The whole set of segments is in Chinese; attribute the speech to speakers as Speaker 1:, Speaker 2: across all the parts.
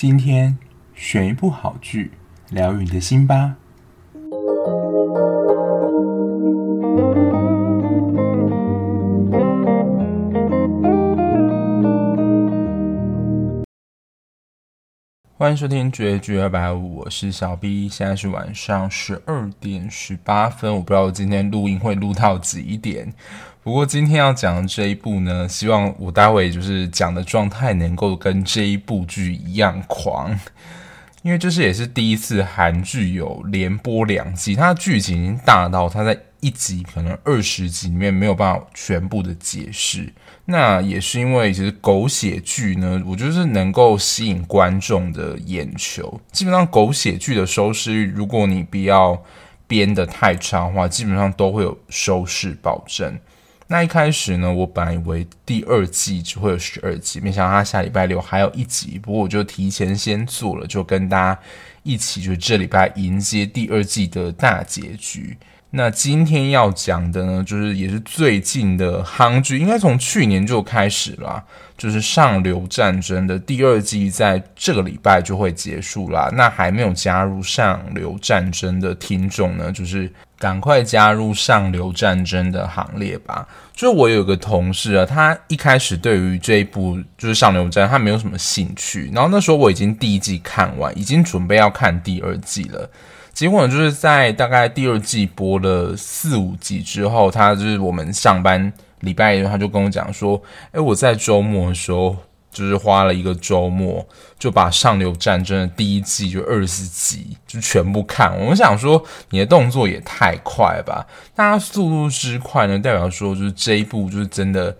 Speaker 1: 今天选一部好剧，疗愈你的心吧。欢迎收听绝绝二百五，我是小 B，现在是晚上十二点十八分，我不知道今天录音会录到几点。不过今天要讲的这一部呢，希望我待会就是讲的状态能够跟这一部剧一样狂，因为这是也是第一次韩剧有连播两季，它的剧情已经大到它在一集可能二十集里面没有办法全部的解释。那也是因为其实狗血剧呢，我觉得是能够吸引观众的眼球。基本上狗血剧的收视率，如果你不要编得太差的话，基本上都会有收视保证。那一开始呢，我本来以为第二季只会有十二集，没想到它下礼拜六还有一集。不过我就提前先做了，就跟大家一起，就这礼拜迎接第二季的大结局。那今天要讲的呢，就是也是最近的韩剧，应该从去年就开始了，就是《上流战争》的第二季，在这个礼拜就会结束啦。那还没有加入《上流战争》的听众呢，就是赶快加入《上流战争》的行列吧。就我有个同事啊，他一开始对于这一部就是《上流战》，他没有什么兴趣。然后那时候我已经第一季看完，已经准备要看第二季了。结果，就是在大概第二季播了四五集之后，他就是我们上班礼拜一，他就跟我讲说：“诶，我在周末的时候，就是花了一个周末，就把《上流战争》的第一季就二十集就全部看。”我想说，你的动作也太快吧？那速度之快呢，代表说就是这一部就是真的。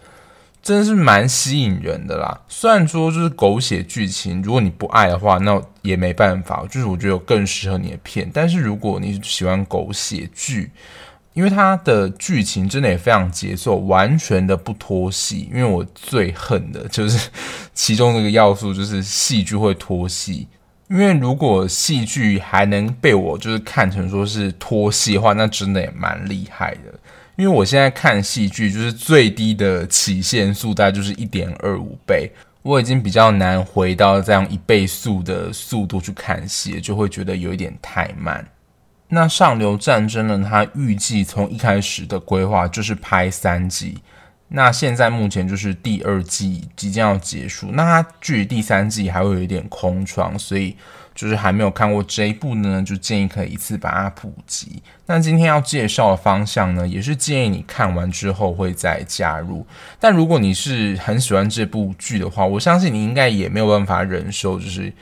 Speaker 1: 真的是蛮吸引人的啦，虽然说就是狗血剧情，如果你不爱的话，那也没办法。就是我觉得有更适合你的片，但是如果你喜欢狗血剧，因为它的剧情真的也非常节奏，完全的不拖戏。因为我最恨的就是其中这个要素，就是戏剧会拖戏。因为如果戏剧还能被我就是看成说是拖戏的话，那真的也蛮厉害的。因为我现在看戏剧，就是最低的起限速大概就是一点二五倍，我已经比较难回到这样一倍速的速度去看戏，就会觉得有一点太慢。那上流战争呢？它预计从一开始的规划就是拍三季，那现在目前就是第二季即将要结束，那它距离第三季还会有一点空窗，所以。就是还没有看过这一部呢，就建议可以一次把它普及。那今天要介绍的方向呢，也是建议你看完之后会再加入。但如果你是很喜欢这部剧的话，我相信你应该也没有办法忍受，就是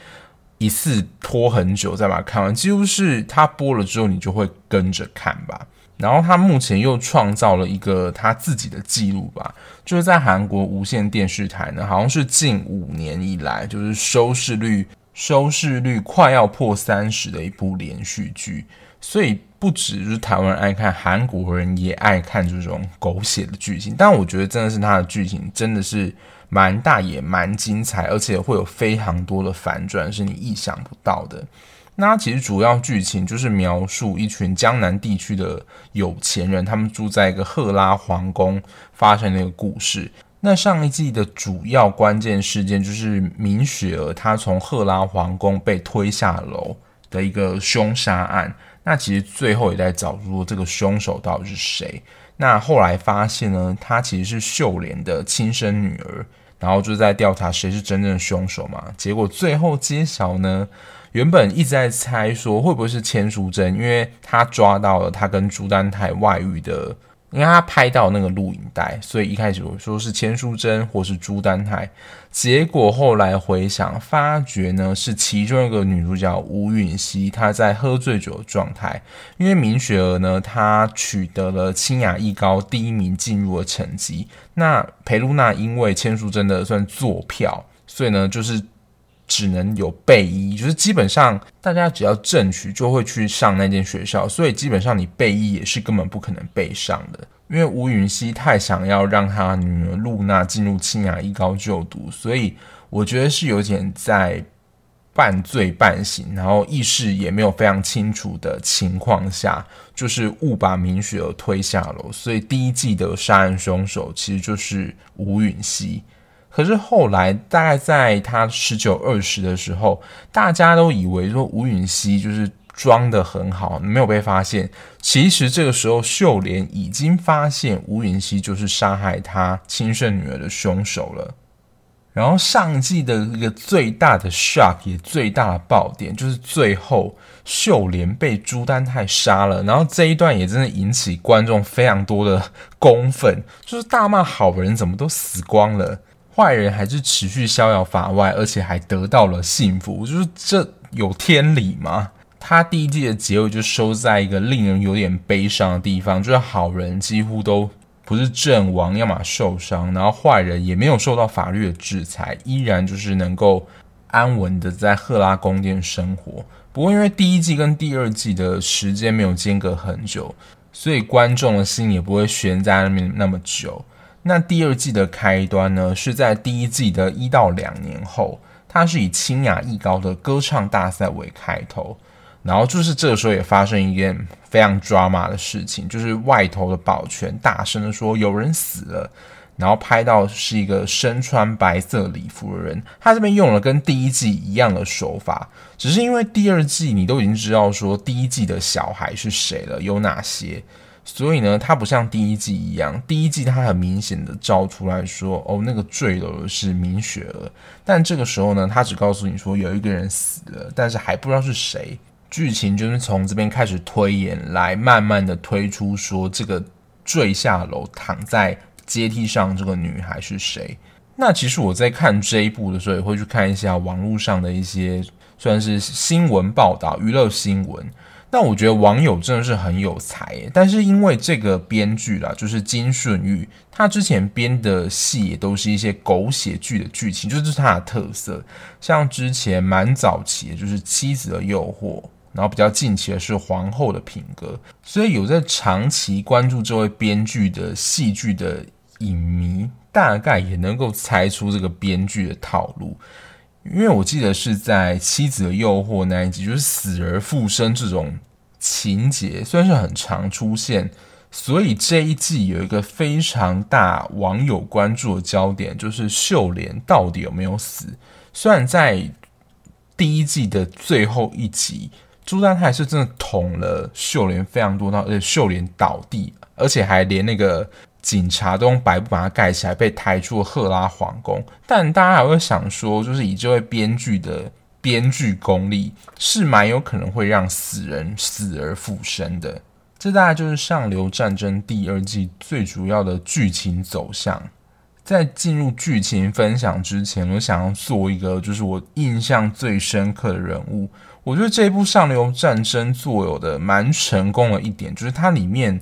Speaker 1: 一次拖很久再把它看完。几乎是它播了之后，你就会跟着看吧。然后他目前又创造了一个他自己的记录吧，就是在韩国无线电视台呢，好像是近五年以来就是收视率。收视率快要破三十的一部连续剧，所以不只是台湾人爱看，韩国人也爱看这种狗血的剧情。但我觉得真的是它的剧情真的是蛮大也蛮精彩，而且会有非常多的反转是你意想不到的。那其实主要剧情就是描述一群江南地区的有钱人，他们住在一个赫拉皇宫发生的一个故事。那上一季的主要关键事件就是明雪儿她从赫拉皇宫被推下楼的一个凶杀案。那其实最后也在找出这个凶手到底是谁。那后来发现呢，她其实是秀莲的亲生女儿。然后就在调查谁是真正的凶手嘛。结果最后揭晓呢，原本一直在猜说会不会是千淑珍，因为他抓到了他跟朱丹泰外遇的。因为他拍到那个录影带，所以一开始我说是千书珍或是朱丹泰，结果后来回想发觉呢，是其中一个女主角吴允熙，她在喝醉酒的状态。因为明雪儿呢，她取得了清雅艺高第一名进入的成绩，那裴露娜因为千书真的算坐票，所以呢就是。只能有备一，就是基本上大家只要正取就会去上那间学校，所以基本上你备一也是根本不可能备上的。因为吴允熙太想要让他女儿露娜进入清雅一高就读，所以我觉得是有点在半醉半醒，然后意识也没有非常清楚的情况下，就是误把明雪儿推下楼。所以第一季的杀人凶手其实就是吴允熙。可是后来大概在他十九二十的时候，大家都以为说吴允熙就是装的很好，没有被发现。其实这个时候秀莲已经发现吴允熙就是杀害他亲生女儿的凶手了。然后上季的一个最大的 shock 也最大的爆点，就是最后秀莲被朱丹泰杀了。然后这一段也真的引起观众非常多的公愤，就是大骂好人怎么都死光了，坏人还是持续逍遥法外，而且还得到了幸福，就是这有天理吗？他第一季的结尾就收在一个令人有点悲伤的地方，就是好人几乎都。不是阵亡，要么受伤，然后坏人也没有受到法律的制裁，依然就是能够安稳的在赫拉宫殿生活。不过因为第一季跟第二季的时间没有间隔很久，所以观众的心也不会悬在那边那么久。那第二季的开端呢，是在第一季的一到两年后，它是以清雅艺高的歌唱大赛为开头。然后就是这个时候也发生一件非常 drama 的事情，就是外头的保全大声的说有人死了，然后拍到是一个身穿白色礼服的人，他这边用了跟第一季一样的手法，只是因为第二季你都已经知道说第一季的小孩是谁了，有哪些，所以呢，它不像第一季一样，第一季它很明显的照出来说哦，那个坠楼的是明雪儿，但这个时候呢，它只告诉你说有一个人死了，但是还不知道是谁。剧情就是从这边开始推演，来慢慢的推出说这个坠下楼躺在阶梯上这个女孩是谁。那其实我在看这一部的时候，也会去看一下网络上的一些算是新闻报道、娱乐新闻。那我觉得网友真的是很有才，但是因为这个编剧啦，就是金顺玉，他之前编的戏也都是一些狗血剧的剧情，就是他的特色。像之前蛮早期的，就是《妻子的诱惑》。然后比较近期的是皇后的品格，所以有在长期关注这位编剧的戏剧的影迷，大概也能够猜出这个编剧的套路。因为我记得是在《妻子的诱惑》那一集，就是死而复生这种情节，算是很常出现。所以这一季有一个非常大网友关注的焦点，就是秀莲到底有没有死？虽然在第一季的最后一集。朱丹泰是真的捅了秀莲非常多刀，而且秀莲倒地，而且还连那个警察都用白布把它盖起来，被抬出了赫拉皇宫。但大家还会想说，就是以这位编剧的编剧功力，是蛮有可能会让死人死而复生的。这大概就是《上流战争》第二季最主要的剧情走向。在进入剧情分享之前，我想要做一个，就是我印象最深刻的人物。我觉得这一部《上流战争》做有的蛮成功的一点，就是它里面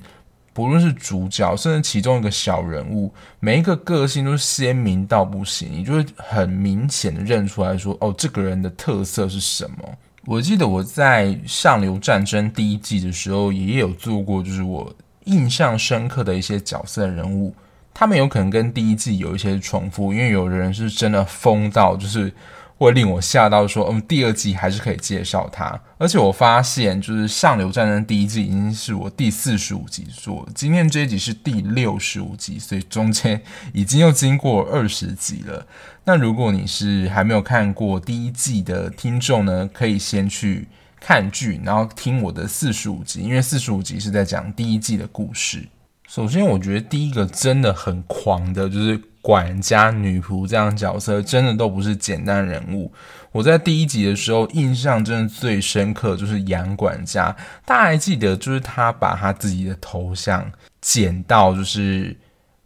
Speaker 1: 不论是主角，甚至其中一个小人物，每一个个性都鲜明到不行，你就会很明显的认出来说，哦，这个人的特色是什么。我记得我在《上流战争》第一季的时候，也有做过，就是我印象深刻的一些角色人物，他们有可能跟第一季有一些重复，因为有的人是真的疯到就是。会令我吓到，说，嗯，第二季还是可以介绍他。而且我发现，就是《上流战争》第一季已经是我第四十五集做，今天这一集是第六十五集，所以中间已经又经过二十集了。那如果你是还没有看过第一季的听众呢，可以先去看剧，然后听我的四十五集，因为四十五集是在讲第一季的故事。首先，我觉得第一个真的很狂的，就是。管家、女仆这样角色真的都不是简单人物。我在第一集的时候印象真的最深刻就是杨管家，大家还记得，就是他把他自己的头像剪到就是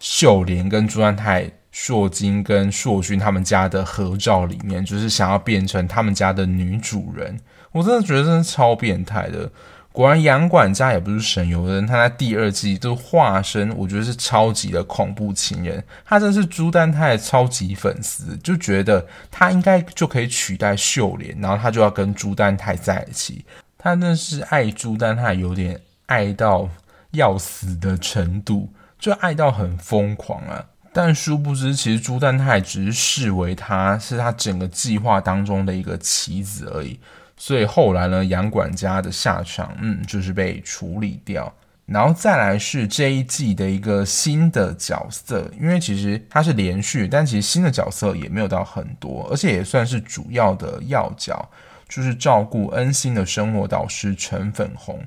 Speaker 1: 秀莲跟朱安泰、硕金跟硕勋他们家的合照里面，就是想要变成他们家的女主人。我真的觉得真的超变态的。果然，杨管家也不是省油的人。他在第二季就化身，我觉得是超级的恐怖情人。他真是朱丹泰超级粉丝，就觉得他应该就可以取代秀莲，然后他就要跟朱丹泰在一起。他真是爱朱丹泰，有点爱到要死的程度，就爱到很疯狂啊！但殊不知，其实朱丹泰只是视为他是他整个计划当中的一个棋子而已。所以后来呢，杨管家的下场，嗯，就是被处理掉。然后再来是这一季的一个新的角色，因为其实它是连续，但其实新的角色也没有到很多，而且也算是主要的要角，就是照顾恩星的生活导师陈粉红。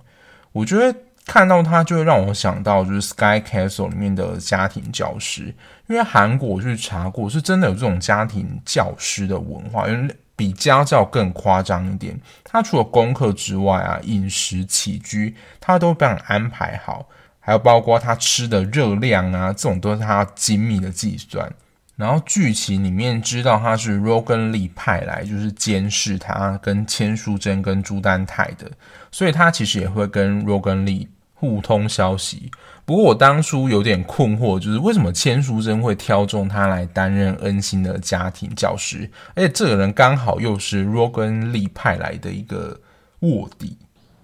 Speaker 1: 我觉得看到他就会让我想到就是《Sky Castle》里面的家庭教师，因为韩国我去查过，是真的有这种家庭教师的文化，因为。比家教更夸张一点，他除了功课之外啊，饮食起居他都帮你安排好，还有包括他吃的热量啊，这种都是他精密的计算。然后剧情里面知道他是 Rogan Lee 派来，就是监视他跟千书真跟朱丹泰的，所以他其实也会跟 Rogan Lee 互通消息。不过我当初有点困惑，就是为什么千书真会挑中他来担任恩心的家庭教师，而且这个人刚好又是 Rogan Lee 派来的一个卧底，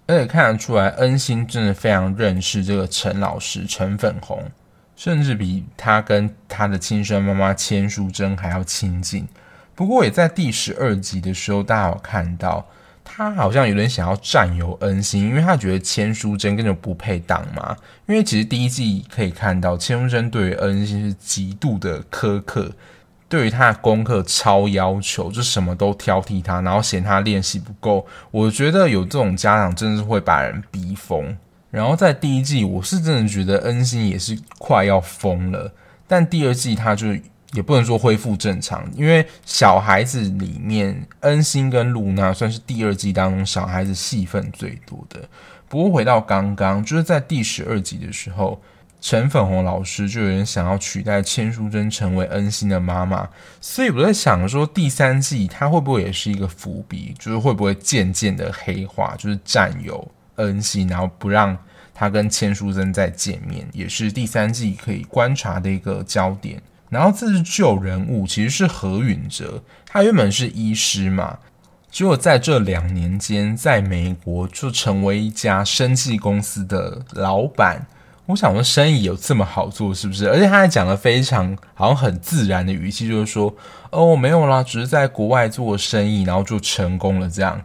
Speaker 1: 而且看得出来恩心真的非常认识这个陈老师陈粉红，甚至比他跟他的亲生妈妈千书真还要亲近。不过也在第十二集的时候，大家有看到。他好像有点想要占有恩星，因为他觉得千书真根本不配当嘛。因为其实第一季可以看到，千书真对于恩星是极度的苛刻，对于他的功课超要求，就什么都挑剔他，然后嫌他练习不够。我觉得有这种家长真的是会把人逼疯。然后在第一季，我是真的觉得恩星也是快要疯了，但第二季他就。也不能说恢复正常，因为小孩子里面，恩星跟露娜算是第二季当中小孩子戏份最多的。不过回到刚刚，就是在第十二集的时候，陈粉红老师就有人想要取代千书珍成为恩星的妈妈，所以我在想说，第三季他会不会也是一个伏笔，就是会不会渐渐的黑化，就是占有恩星，然后不让他跟千书珍再见面，也是第三季可以观察的一个焦点。然后这是旧人物，其实是何允哲，他原本是医师嘛，结果在这两年间，在美国就成为一家生计公司的老板。我想说，生意有这么好做是不是？而且他还讲了非常好像很自然的语气，就是说，哦，没有啦，只是在国外做生意，然后就成功了这样。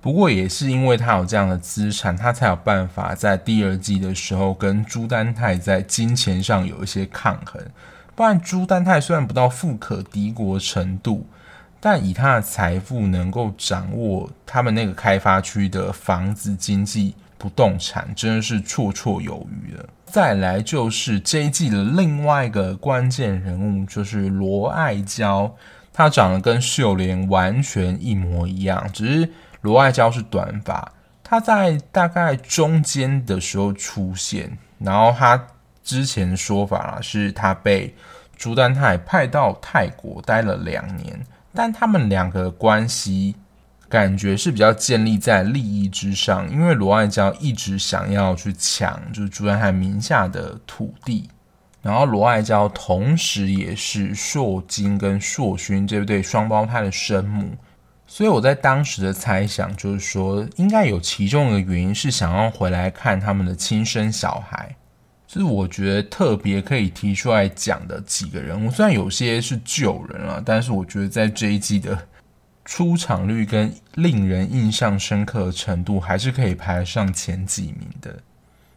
Speaker 1: 不过也是因为他有这样的资产，他才有办法在第二季的时候跟朱丹泰在金钱上有一些抗衡。不然，朱丹泰虽然不到富可敌国程度，但以他的财富，能够掌握他们那个开发区的房子经济、不动产，真的是绰绰有余了。再来就是这一季的另外一个关键人物，就是罗爱娇，她长得跟秀莲完全一模一样，只是罗爱娇是短发。她在大概中间的时候出现，然后她。之前说法，是他被朱丹泰派到泰国待了两年，但他们两个关系感觉是比较建立在利益之上，因为罗爱娇一直想要去抢就是朱丹泰名下的土地，然后罗爱娇同时也是硕金跟硕勋这对双胞胎的生母，所以我在当时的猜想就是说，应该有其中的原因是想要回来看他们的亲生小孩。是我觉得特别可以提出来讲的几个人物，虽然有些是旧人啊，但是我觉得在这一季的出场率跟令人印象深刻的程度，还是可以排上前几名的。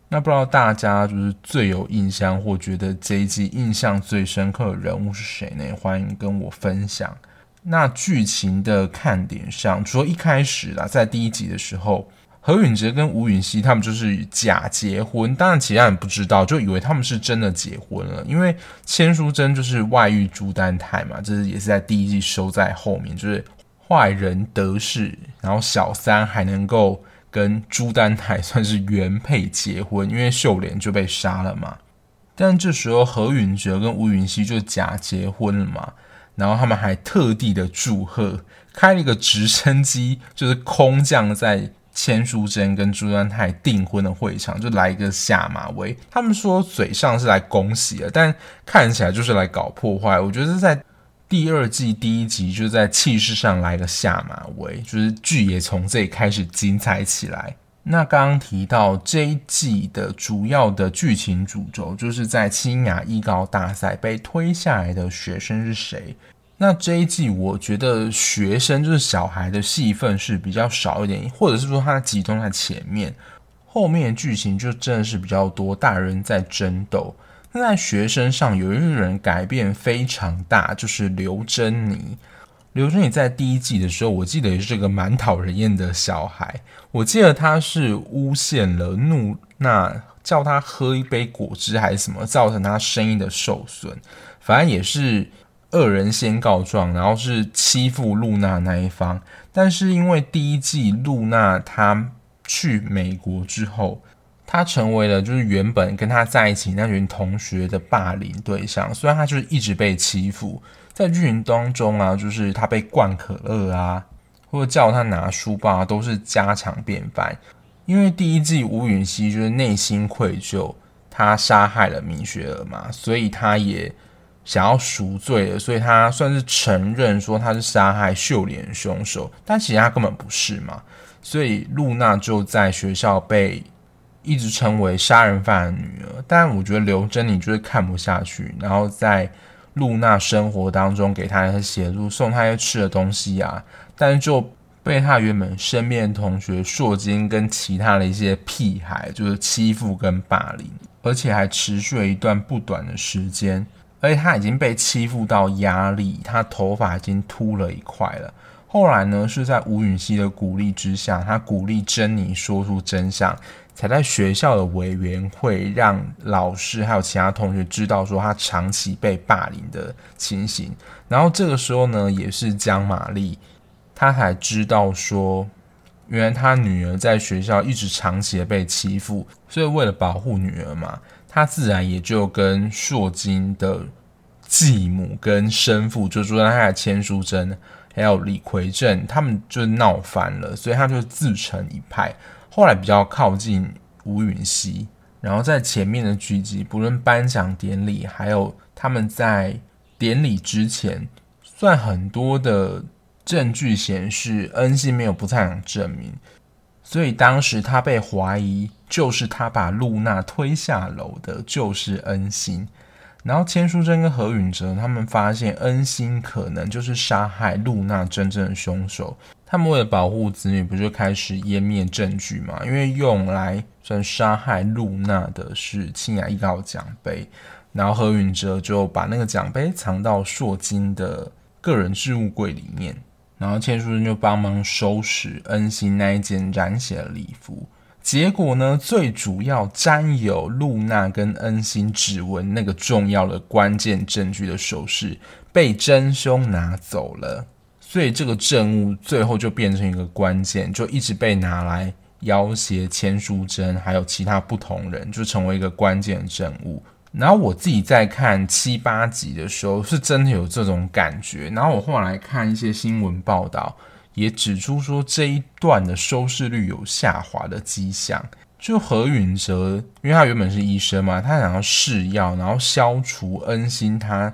Speaker 1: 那不知道大家就是最有印象或觉得这一季印象最深刻的人物是谁呢？欢迎跟我分享。那剧情的看点上，除了一开始啦，在第一集的时候。何允哲跟吴允熙他们就是假结婚，当然其他人不知道，就以为他们是真的结婚了。因为千书珍就是外遇朱丹泰嘛，这是也是在第一季收在后面，就是坏人得势，然后小三还能够跟朱丹泰算是原配结婚，因为秀莲就被杀了嘛。但这时候何允哲跟吴允熙就假结婚了嘛，然后他们还特地的祝贺，开了一个直升机，就是空降在。千书珍跟朱丹泰订婚的会场就来一个下马威，他们说嘴上是来恭喜的，但看起来就是来搞破坏。我觉得在第二季第一集就在气势上来个下马威，就是剧也从这里开始精彩起来。那刚刚提到这一季的主要的剧情主轴，就是在清雅艺高大赛被推下来的学生是谁？那这一季，我觉得学生就是小孩的戏份是比较少一点，或者是说他集中在前面，后面剧情就真的是比较多大人在争斗。那在学生上有一个人改变非常大，就是刘珍妮。刘珍妮在第一季的时候，我记得也是个蛮讨人厌的小孩。我记得他是诬陷了怒娜，叫他喝一杯果汁还是什么，造成他声音的受损。反正也是恶人先告状，然后是欺负露娜那一方。但是因为第一季露娜她去美国之后，她成为了就是原本跟她在一起那群同学的霸凌对象，虽然她就是一直被欺负，在剧情当中啊，就是她被灌可乐啊，或者叫她拿书包啊，都是家常便饭。因为第一季吴允熙就是内心愧疚，她杀害了米雪儿嘛，所以她也想要赎罪的，所以他算是承认说他是杀害秀莲凶手，但其实他根本不是嘛，所以露娜就在学校被。一直成为杀人犯的女儿，但我觉得刘珍你就是看不下去，然后在露娜生活当中给她一些协助，送她一些吃的东西啊，但是就被她原本身边的同学硕金跟其他的一些屁孩就是欺负跟霸凌，而且还持续了一段不短的时间，而且他已经被欺负到压力，他头发已经秃了一块了。后来呢，是在吴允熙的鼓励之下，他鼓励珍妮说出真相。才在学校的委员会让老师还有其他同学知道说他长期被霸凌的情形，然后这个时候呢，也是江玛丽，他才知道说，原来他女儿在学校一直长期的被欺负，所以为了保护女儿嘛，他自然也就跟硕金的继母跟生父，就说他的千书珍还有李奎正，他们就闹翻了，所以他就自成一派。后来比较靠近吴允熙，然后在前面的剧集，不论颁奖典礼，还有他们在典礼之前，算很多的证据显示恩熙没有不在场证明，所以当时他被怀疑就是他把露娜推下楼的，就是恩熙。然后千书珍跟何允哲他们发现恩熙可能就是杀害露娜真正的凶手。他们为了保护子女，不就开始湮灭证据嘛？因为用来算杀害露娜的是清雅艺高奖杯，然后何允哲就把那个奖杯藏到硕金的个人置物柜里面，然后千书珍就帮忙收拾恩熙那一件染血的礼服。结果呢，最主要沾有露娜跟恩星指纹那个重要的关键证据的首饰被真凶拿走了。所以这个证物最后就变成一个关键，就一直被拿来要挟千书珍，还有其他不同人，就成为一个关键证物。然后我自己在看七八集的时候，是真的有这种感觉。然后我后来看一些新闻报道，也指出说这一段的收视率有下滑的迹象。就何允哲，因为他原本是医生嘛，他想要试药，然后消除恩心他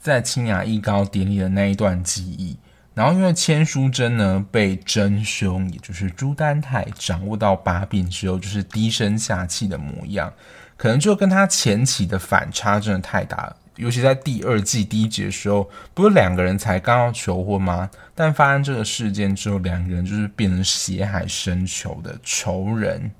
Speaker 1: 在清雅艺高典礼的那一段记忆。然后，因为千书珍呢被真凶，也就是朱丹泰掌握到把柄之后，就是低声下气的模样，可能就跟他前期的反差真的太大了。尤其在第二季第一集的时候，不是两个人才刚要求婚吗？但发生这个事件之后，两个人就是变成血海深仇的仇人。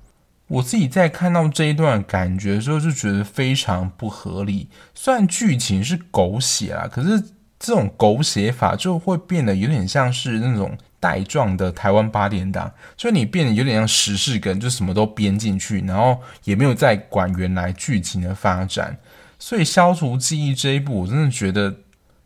Speaker 1: 我自己在看到这一段感觉的时候，就觉得非常不合理。虽然剧情是狗血啊，可是。这种狗血法就会变得有点像是那种带状的台湾八点档，就你变得有点像时事梗，就什么都编进去，然后也没有再管原来剧情的发展。所以消除记忆这一部，我真的觉得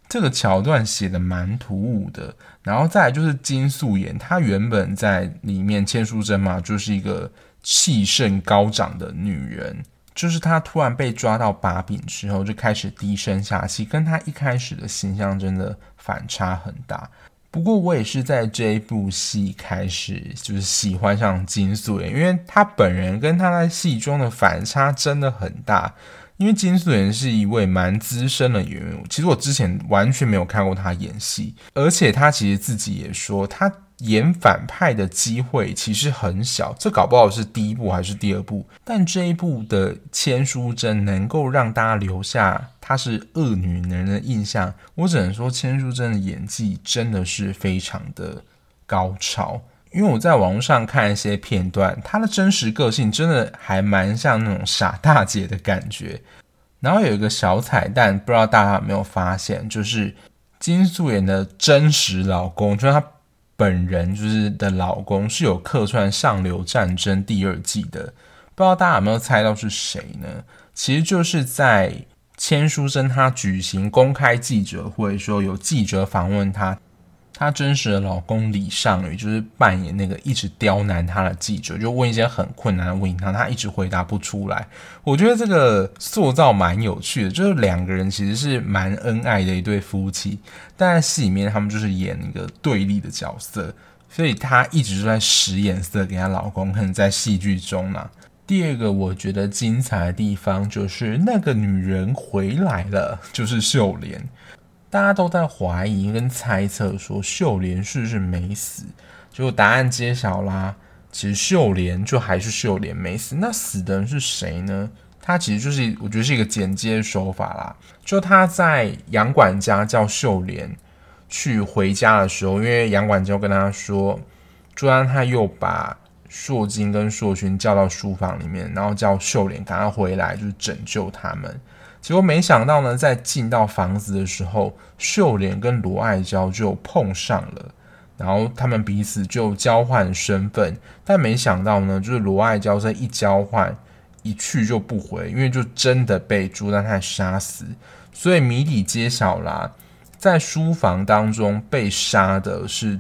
Speaker 1: 这个桥段写的蛮突兀的。然后再来就是金素妍，她原本在里面千书珍嘛，就是一个气盛高涨的女人。就是他突然被抓到把柄之后，就开始低声下气，跟他一开始的形象真的反差很大。不过我也是在这一部戏开始就是喜欢上金素妍，因为她本人跟她在戏中的反差真的很大。因为金素妍是一位蛮资深的演员，其实我之前完全没有看过她演戏，而且她其实自己也说她。演反派的机会其实很小，这搞不好是第一部还是第二部。但这一部的千书珍能够让大家留下她是恶女人的印象，我只能说千书珍的演技真的是非常的高超。因为我在网络上看一些片段，她的真实个性真的还蛮像那种傻大姐的感觉。然后有一个小彩蛋，不知道大家有没有发现，就是金素妍的真实老公，就是她本人就是的老公，是有客串《上流战争》第二季的。不知道大家有没有猜到是谁呢？其实就是在千书真她举行公开记者会的时候，有记者访问她。她真实的老公李尚宇就是扮演那个一直刁难她的记者，就问一些很困难的问题，她她一直回答不出来。我觉得这个塑造蛮有趣的，就是两个人其实是蛮恩爱的一对夫妻，但在戏里面他们就是演一个对立的角色，所以她一直都在使眼色给她老公，可能在戏剧中嘛。第二个我觉得精彩的地方就是那个女人回来了，就是秀莲。大家都在怀疑跟猜测说秀莲是不是没死，结果答案揭晓啦，其实秀莲就还是秀莲没死。那死的人是谁呢？他其实就是我觉得是一个剪接手法啦。就他在杨管家叫秀莲去回家的时候，因为杨管家跟他说，朱安他又把硕金跟硕勋叫到书房里面，然后叫秀莲赶快回来，就是拯救他们。结果没想到呢，在进到房子的时候，秀莲跟罗爱娇就碰上了，然后他们彼此就交换身份，但没想到呢，就是罗爱娇这一交换，一去就不回，因为就真的被朱丹泰杀死，所以谜底揭晓啦，在书房当中被杀的是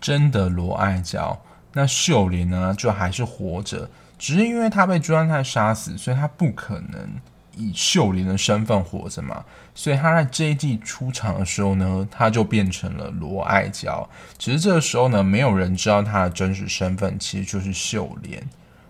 Speaker 1: 真的罗爱娇，那秀莲呢就还是活着，只是因为他被朱丹泰杀死，所以他不可能。以秀莲的身份活着嘛，所以他在这一季出场的时候呢，他就变成了罗爱娇。只是这个时候呢，没有人知道他的真实身份其实就是秀莲。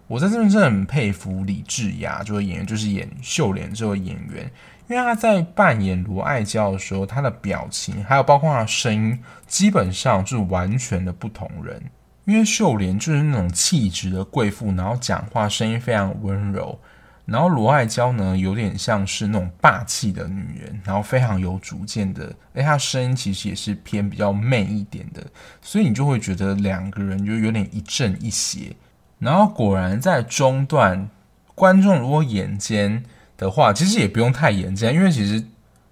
Speaker 1: 我在这边真的很佩服李智雅这个演员，就是演秀莲这个演员，因为他在扮演罗爱娇的时候，他的表情还有包括他声音，基本上就是完全的不同人。因为秀莲就是那种气质的贵妇，然后讲话声音非常温柔。然后罗爱娇呢，有点像是那种霸气的女人，然后非常有主见的，诶，她声音其实也是偏比较媚一点的，所以你就会觉得两个人就有点一正一邪。然后果然在中段，观众如果眼尖的话，其实也不用太眼尖，因为其实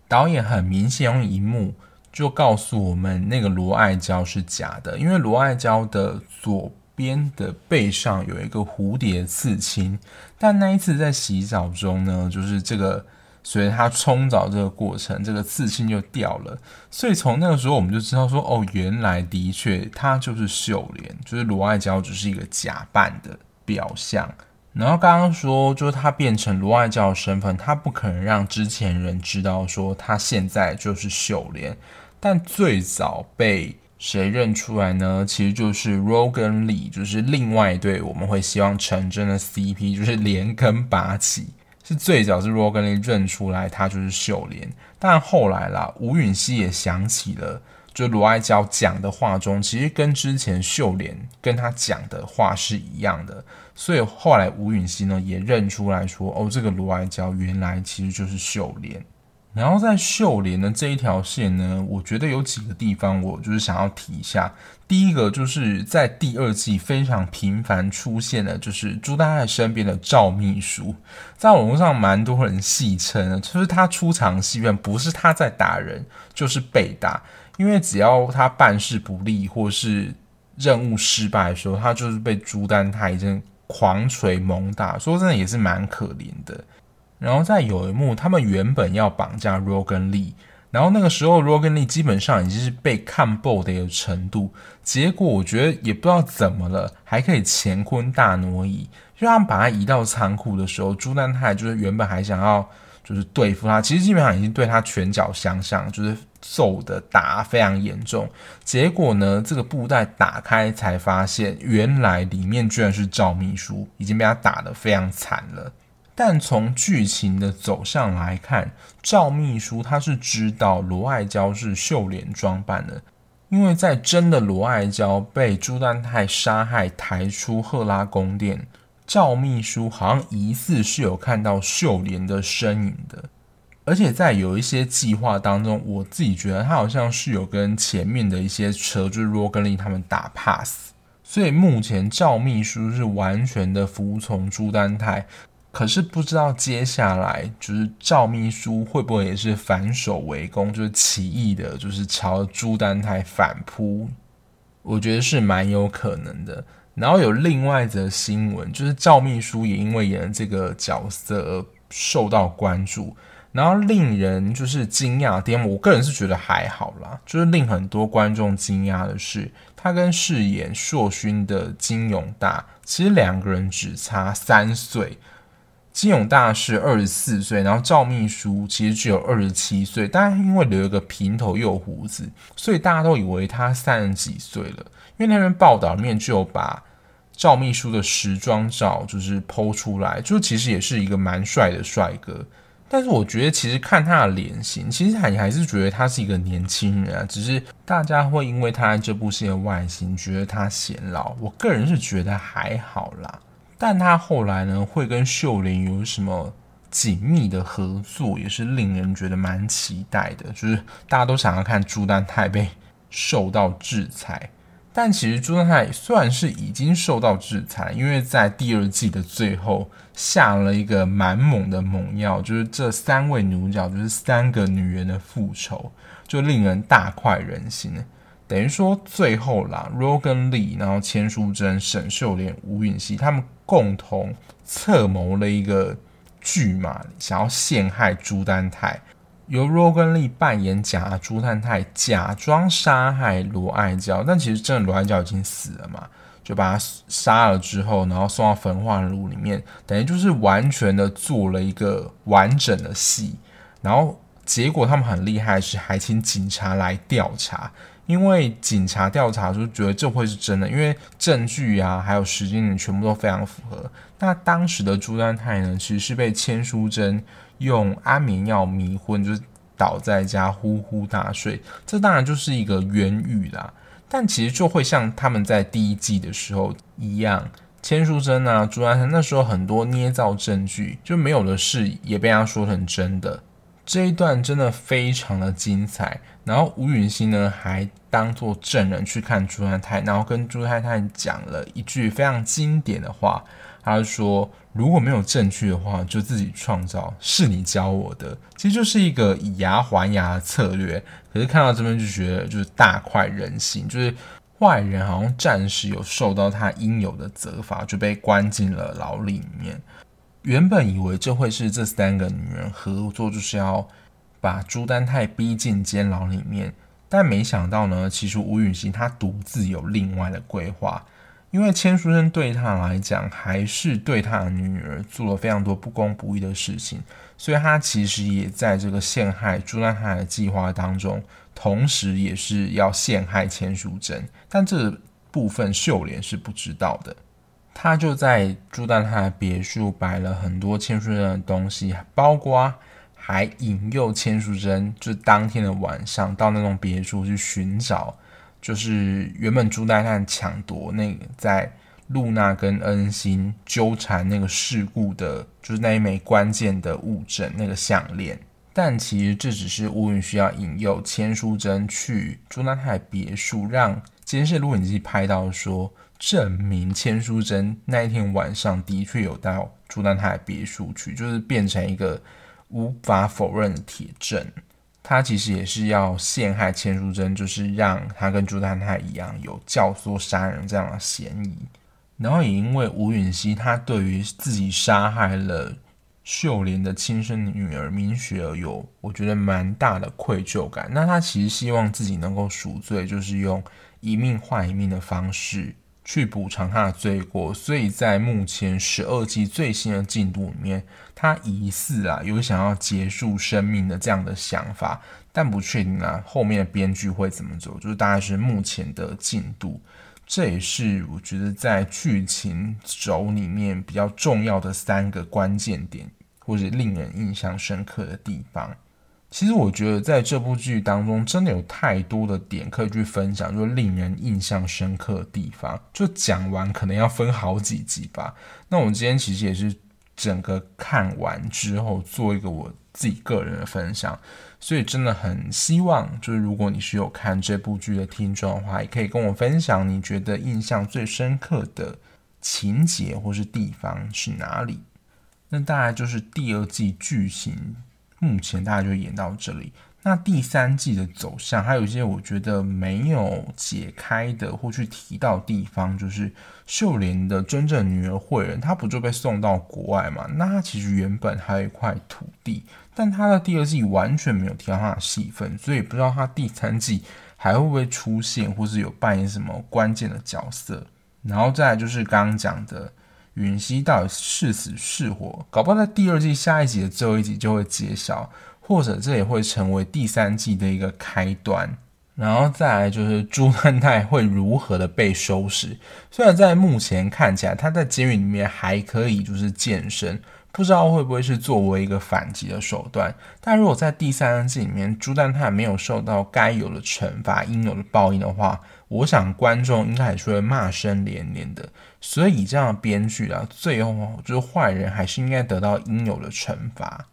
Speaker 1: 导演很明显用一幕就告诉我们那个罗爱娇是假的，因为罗爱娇的左边的背上有一个蝴蝶刺青，但那一次在洗澡中呢，就是这个随着他冲澡这个过程，这个刺青就掉了。所以从那个时候我们就知道说，哦，原来的确他就是秀莲，就是罗爱娇只是一个假扮的表象。然后刚刚说，就是他变成罗爱娇的身份，他不可能让之前人知道说他现在就是秀莲，但最早被。谁认出来呢？其实就是 Ro 跟李，就是另外一对我们会希望成真的 CP，就是莲跟拔起，是最早是 Ro 跟李认出来他就是秀莲，但后来啦，吴允熙也想起了，就罗爱娇讲的话中，其实跟之前秀莲跟他讲的话是一样的，所以后来吴允熙呢也认出来说，哦，这个罗爱娇原来其实就是秀莲。然后在秀莲的这一条线呢，我觉得有几个地方我就是想要提一下。第一个就是在第二季非常频繁出现的，就是朱丹泰身边的赵秘书，在网络上蛮多人戏称的，就是他出场戏份不是他在打人，就是被打，因为只要他办事不利或是任务失败的时候，他就是被朱丹泰一阵狂锤猛打，说真的也是蛮可怜的。然后在有一幕，他们原本要绑架 Ro 跟李，然后那个时候 Ro 跟李基本上已经是被看爆的一个程度，结果我觉得也不知道怎么了，还可以乾坤大挪移，就他们把他移到仓库的时候，朱丹泰就是原本还想要就是对付他，其实基本上已经对他拳脚相向，就是揍的打非常严重，结果呢，这个布袋打开才发现，原来里面居然是赵秘书，已经被他打得非常惨了。但从剧情的走向来看，赵秘书他是知道罗爱娇是秀莲装扮的，因为在真的罗爱娇被朱丹泰杀害抬出赫拉宫殿，赵秘书好像疑似是有看到秀莲的身影的，而且在有一些计划当中，我自己觉得他好像是有跟前面的一些车，就是罗根利他们打 pass。所以目前赵秘书是完全的服从朱丹泰。可是不知道接下来就是赵秘书会不会也是反守围攻，就是起义的，就是朝朱丹泰反扑。我觉得是蛮有可能的。然后有另外一则新闻，就是赵秘书也因为演了这个角色而受到关注。然后令人就是惊讶点，我个人是觉得还好啦。就是令很多观众惊讶的是，他跟饰演硕勋的金永大，其实两个人只差三岁。金永大是二十四岁，然后赵秘书其实只有二十七岁，但因为留一个平头又胡子，所以大家都以为他三十几岁了。因为那篇报道里面就有把赵秘书的时装照就是剖出来，就其实也是一个蛮帅的帅哥。但是我觉得其实看他的脸型，其实还还是觉得他是一个年轻人啊，只是大家会因为他这部戏的外形觉得他显老。我个人是觉得还好啦。但他后来呢，会跟秀莲有什么紧密的合作，也是令人觉得蛮期待的。就是大家都想要看朱丹泰被受到制裁，但其实朱丹泰虽然是已经受到制裁，因为在第二季的最后下了一个蛮猛的猛药，就是这三位女主角就是三个女人的复仇，就令人大快人心。等于说最后啦，Rogan Lee，然后千书珍、沈秀莲、吴允熙他们共同策谋了一个剧嘛，想要陷害朱丹泰。由罗根利扮演假朱丹泰，假装杀害罗爱娇，但其实真的罗爱娇已经死了嘛，就把他杀了之后，然后送到焚化炉里面，等于就是完全的做了一个完整的戏。然后结果他们很厉害，是还请警察来调查。因为警察调查就觉得这会是真的，因为证据啊，还有时间点全部都非常符合。那当时的朱丹泰呢，其实是被千书真用安眠药迷昏，就是倒在家呼呼大睡。这当然就是一个冤狱啦。但其实就会像他们在第一季的时候一样，千书真啊，朱丹泰那时候很多捏造证据就没有的事，也被他说成真的。这一段真的非常的精彩，然后吴允熙呢还当作证人去看朱太太，然后跟朱太太讲了一句非常经典的话，他说如果没有证据的话，就自己创造，是你教我的，其实就是一个以牙还牙的策略。可是看到这边就觉得就是大快人心，就是坏人好像暂时有受到他应有的责罚，就被关进了牢里面。原本以为这会是这三个女人合作，就是要把朱丹泰逼进监牢里面，但没想到呢，其实吴允熙她独自有另外的规划，因为千书真对她来讲，还是对她的女儿做了非常多不公不义的事情，所以她其实也在这个陷害朱丹泰的计划当中，同时也是要陷害千书珍，但这部分秀莲是不知道的。他就在朱丹泰的别墅摆了很多千书真的东西，包括还引诱千书真，就是当天的晚上到那栋别墅去寻找，就是原本朱丹泰抢夺那个在露娜跟恩星纠缠那个事故的，就是那一枚关键的物证那个项链，但其实这只是乌云需要引诱千书真去朱丹泰别墅，让监视录影机拍到说。证明千书真那一天晚上的确有到朱丹泰别墅去，就是变成一个无法否认的铁证。他其实也是要陷害千书真，就是让他跟朱丹泰一样有教唆杀人这样的嫌疑。然后也因为吴允熙他对于自己杀害了秀莲的亲生女儿明雪儿有我觉得蛮大的愧疚感。那他其实希望自己能够赎罪，就是用一命换一命的方式。去补偿他的罪过，所以在目前十二季最新的进度里面，他疑似啊有想要结束生命的这样的想法，但不确定啊后面的编剧会怎么走，就是大概是目前的进度。这也是我觉得在剧情轴里面比较重要的三个关键点，或者令人印象深刻的地方。其实我觉得在这部剧当中，真的有太多的点可以去分享，就令人印象深刻的地方。就讲完可能要分好几集吧。那我们今天其实也是整个看完之后做一个我自己个人的分享，所以真的很希望，就是如果你是有看这部剧的听众的话，也可以跟我分享你觉得印象最深刻的情节或是地方是哪里。那大概就是第二季剧情，目前大家就演到这里。那第三季的走向，还有一些我觉得没有解开的或去提到地方，就是秀莲的真正女儿惠仁，她不就被送到国外嘛？那她其实原本还有一块土地，但她的第二季完全没有提到她的戏份，所以不知道她第三季还会不会出现，或是有扮演什么关键的角色。然后再就是刚刚讲的云溪到底是死是活，搞不好在第二季下一集的最后一集就会揭晓。或者这也会成为第三季的一个开端，然后再来就是朱丹泰会如何的被收拾。虽然在目前看起来，他在监狱里面还可以就是健身，不知道会不会是作为一个反击的手段。但如果在第三季里面，朱丹泰没有受到该有的惩罚、应有的报应的话，我想观众应该也是会骂声连连的。所以以这样的编剧啊，最后就是坏人还是应该得到应有的惩罚。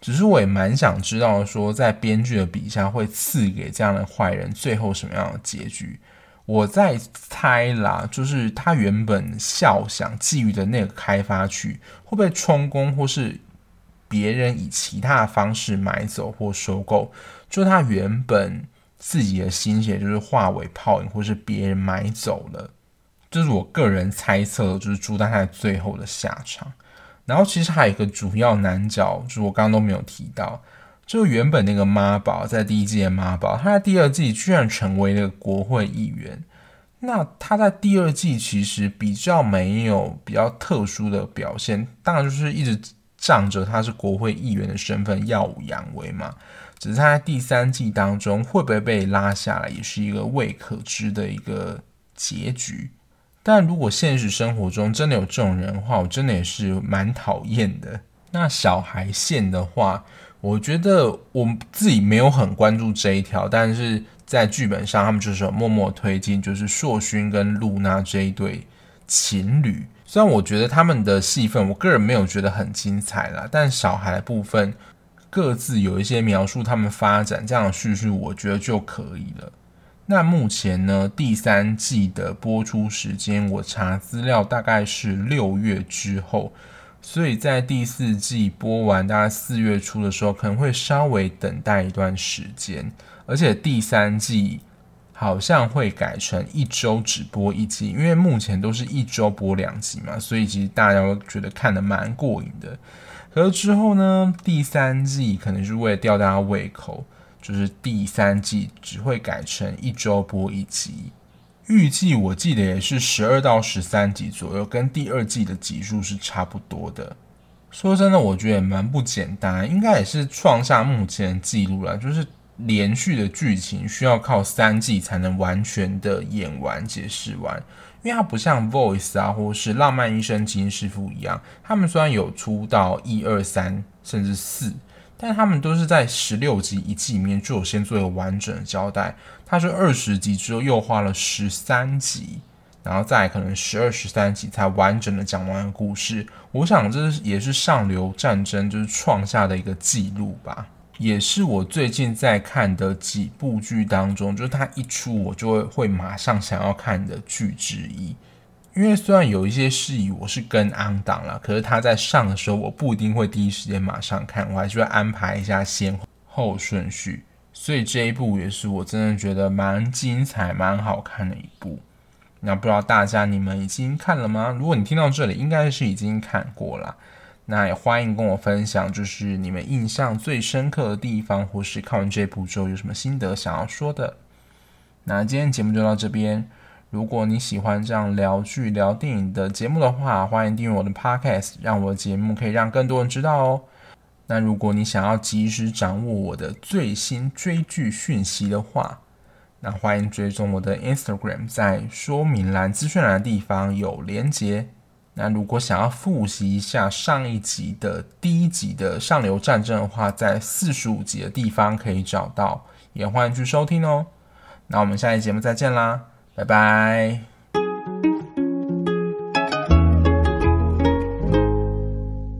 Speaker 1: 只是我也蛮想知道，说在编剧的笔下会赐给这样的坏人最后什么样的结局？我在猜啦，就是他原本笑想觊觎的那个开发区会被充公，或是别人以其他的方式买走或收购，就他原本自己的心血就是化为泡影，或是别人买走了，就是我个人猜测，就是朱太太最后的下场。然后其实还有一个主要男角，就是我刚刚都没有提到，就原本那个妈宝在第一季的妈宝，他在第二季居然成为了国会议员。那他在第二季其实比较没有比较特殊的表现，当然就是一直仗着他是国会议员的身份耀武扬威嘛。只是他在第三季当中会不会被拉下来，也是一个未可知的一个结局。但如果现实生活中真的有这种人的话，我真的也是蛮讨厌的。那小孩线的话，我觉得我自己没有很关注这一条，但是在剧本上他们就是默默推进，就是硕勋跟露娜这一对情侣。虽然我觉得他们的戏份，我个人没有觉得很精彩啦，但小孩部分各自有一些描述他们发展这样的叙述，我觉得就可以了。那目前呢，第三季的播出时间，我查资料大概是六月之后，所以在第四季播完，大概四月初的时候，可能会稍微等待一段时间。而且第三季好像会改成一周只播一集，因为目前都是一周播两集嘛，所以其实大家会觉得看得蛮过瘾的。可是之后呢，第三季可能是为了吊大家胃口。就是第三季只会改成一周播一集，预计我记得也是十二到十三集左右，跟第二季的集数是差不多的。说真的，我觉得也蛮不简单，应该也是创下目前的记录了。就是连续的剧情需要靠三季才能完全的演完解释完，因为它不像 Voice 啊，或是浪漫医生金师傅一样，他们虽然有出到一二三甚至四。但他们都是在十六集一季里面就有先做一个完整的交代，他是二十集之后又花了十三集，然后再可能十二十三集才完整的讲完故事。我想这也是上流战争就是创下的一个记录吧，也是我最近在看的几部剧当中，就是它一出我就会会马上想要看的剧之一。因为虽然有一些事宜我是跟安档了，可是他在上的时候，我不一定会第一时间马上看，我还是会安排一下先后顺序。所以这一部也是我真的觉得蛮精彩、蛮好看的一部。那不知道大家你们已经看了吗？如果你听到这里，应该是已经看过了。那也欢迎跟我分享，就是你们印象最深刻的地方，或是看完这部之后有什么心得想要说的。那今天节目就到这边。如果你喜欢这样聊剧、聊电影的节目的话，欢迎订阅我的 Podcast，让我的节目可以让更多人知道哦。那如果你想要及时掌握我的最新追剧讯息的话，那欢迎追踪我的 Instagram，在说明栏、资讯栏的地方有连结。那如果想要复习一下上一集的第一集的上流战争的话，在四十五集的地方可以找到，也欢迎去收听哦。那我们下期节目再见啦！拜拜。